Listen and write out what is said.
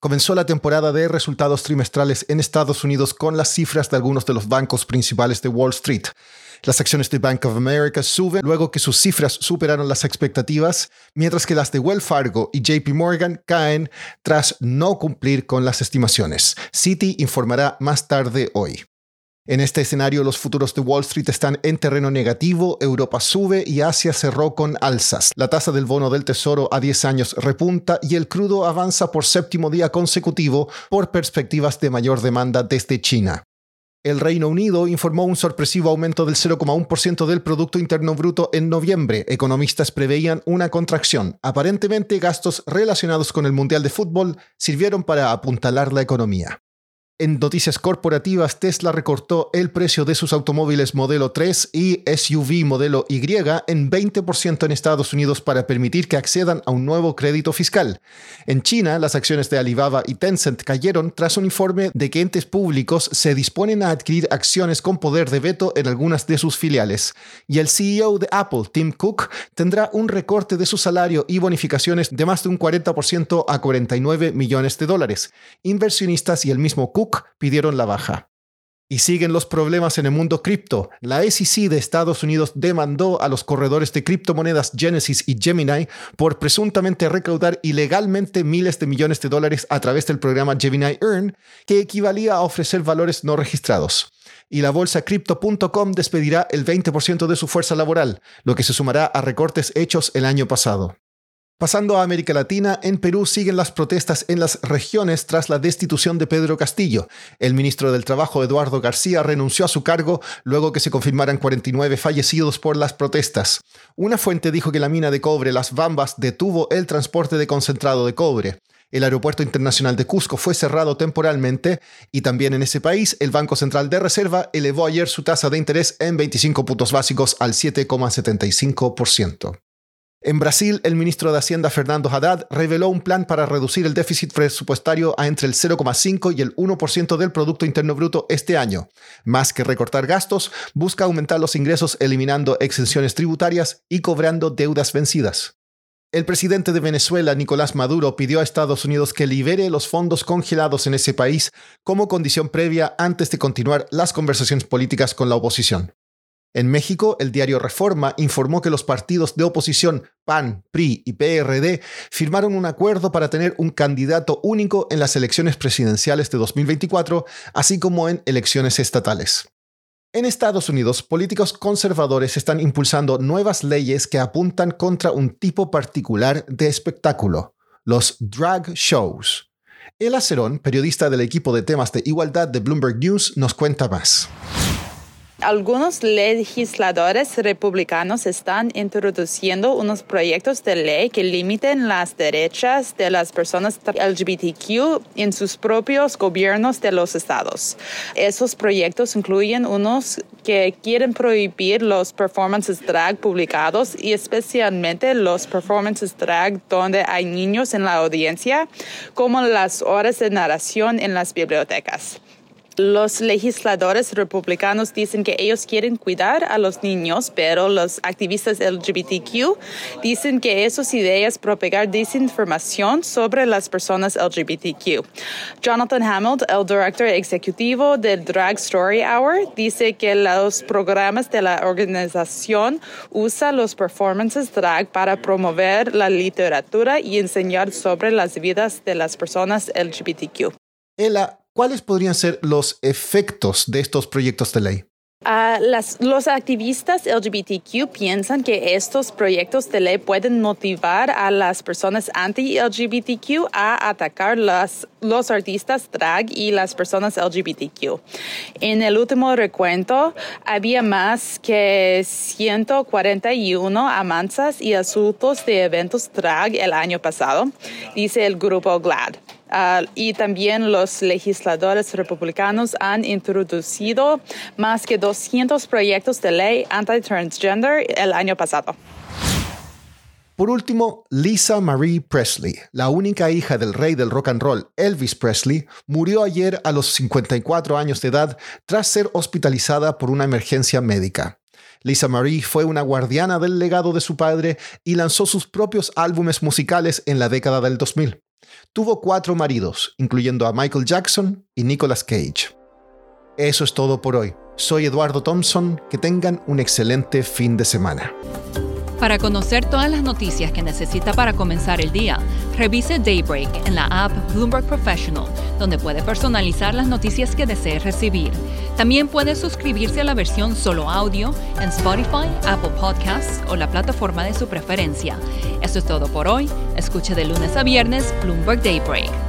Comenzó la temporada de resultados trimestrales en Estados Unidos con las cifras de algunos de los bancos principales de Wall Street. Las acciones de Bank of America suben luego que sus cifras superaron las expectativas, mientras que las de Wells Fargo y JP Morgan caen tras no cumplir con las estimaciones. Citi informará más tarde hoy. En este escenario, los futuros de Wall Street están en terreno negativo, Europa sube y Asia cerró con alzas. La tasa del bono del Tesoro a 10 años repunta y el crudo avanza por séptimo día consecutivo por perspectivas de mayor demanda desde China. El Reino Unido informó un sorpresivo aumento del 0,1% del Producto Interno Bruto en noviembre. Economistas preveían una contracción. Aparentemente, gastos relacionados con el Mundial de Fútbol sirvieron para apuntalar la economía. En noticias corporativas, Tesla recortó el precio de sus automóviles modelo 3 y SUV modelo Y en 20% en Estados Unidos para permitir que accedan a un nuevo crédito fiscal. En China, las acciones de Alibaba y Tencent cayeron tras un informe de que entes públicos se disponen a adquirir acciones con poder de veto en algunas de sus filiales. Y el CEO de Apple, Tim Cook, tendrá un recorte de su salario y bonificaciones de más de un 40% a 49 millones de dólares. Inversionistas y el mismo Cook pidieron la baja. Y siguen los problemas en el mundo cripto. La SEC de Estados Unidos demandó a los corredores de criptomonedas Genesis y Gemini por presuntamente recaudar ilegalmente miles de millones de dólares a través del programa Gemini Earn, que equivalía a ofrecer valores no registrados. Y la bolsa crypto.com despedirá el 20% de su fuerza laboral, lo que se sumará a recortes hechos el año pasado. Pasando a América Latina, en Perú siguen las protestas en las regiones tras la destitución de Pedro Castillo. El ministro del Trabajo, Eduardo García, renunció a su cargo luego que se confirmaran 49 fallecidos por las protestas. Una fuente dijo que la mina de cobre Las Bambas detuvo el transporte de concentrado de cobre. El aeropuerto internacional de Cusco fue cerrado temporalmente y también en ese país el Banco Central de Reserva elevó ayer su tasa de interés en 25 puntos básicos al 7,75%. En Brasil, el ministro de Hacienda Fernando Haddad reveló un plan para reducir el déficit presupuestario a entre el 0,5 y el 1% del Producto Interno Bruto este año. Más que recortar gastos, busca aumentar los ingresos eliminando exenciones tributarias y cobrando deudas vencidas. El presidente de Venezuela, Nicolás Maduro, pidió a Estados Unidos que libere los fondos congelados en ese país como condición previa antes de continuar las conversaciones políticas con la oposición. En México, el diario Reforma informó que los partidos de oposición PAN, PRI y PRD firmaron un acuerdo para tener un candidato único en las elecciones presidenciales de 2024, así como en elecciones estatales. En Estados Unidos, políticos conservadores están impulsando nuevas leyes que apuntan contra un tipo particular de espectáculo, los drag shows. El Acerón, periodista del equipo de temas de igualdad de Bloomberg News, nos cuenta más. Algunos legisladores republicanos están introduciendo unos proyectos de ley que limiten las derechas de las personas LGBTQ en sus propios gobiernos de los estados. Esos proyectos incluyen unos que quieren prohibir los performances drag publicados y especialmente los performances drag donde hay niños en la audiencia, como las horas de narración en las bibliotecas. Los legisladores republicanos dicen que ellos quieren cuidar a los niños, pero los activistas LGBTQ dicen que esas ideas propagar desinformación sobre las personas LGBTQ. Jonathan Hamill, el director ejecutivo del Drag Story Hour, dice que los programas de la organización usan los performances drag para promover la literatura y enseñar sobre las vidas de las personas LGBTQ. ¿Cuáles podrían ser los efectos de estos proyectos de ley? Ah, los activistas LGBTQ piensan que estos proyectos de ley pueden motivar a las personas anti-LGBTQ a atacar los artistas drag y las personas LGBTQ. En el último recuento había más que 141 amanzas y asuntos de eventos drag el año pasado, dice el grupo GLAD. Ah, y también los legisladores republicanos han introducido más que 200 proyectos de ley anti-transgender el año pasado. Por último, Lisa Marie Presley, la única hija del rey del rock and roll Elvis Presley, murió ayer a los 54 años de edad tras ser hospitalizada por una emergencia médica. Lisa Marie fue una guardiana del legado de su padre y lanzó sus propios álbumes musicales en la década del 2000. Tuvo cuatro maridos, incluyendo a Michael Jackson y Nicolas Cage. Eso es todo por hoy. Soy Eduardo Thompson. Que tengan un excelente fin de semana. Para conocer todas las noticias que necesita para comenzar el día, revise Daybreak en la app Bloomberg Professional, donde puede personalizar las noticias que desee recibir. También puede suscribirse a la versión solo audio en Spotify, Apple Podcasts o la plataforma de su preferencia. Eso es todo por hoy. Escuche de lunes a viernes Bloomberg Daybreak.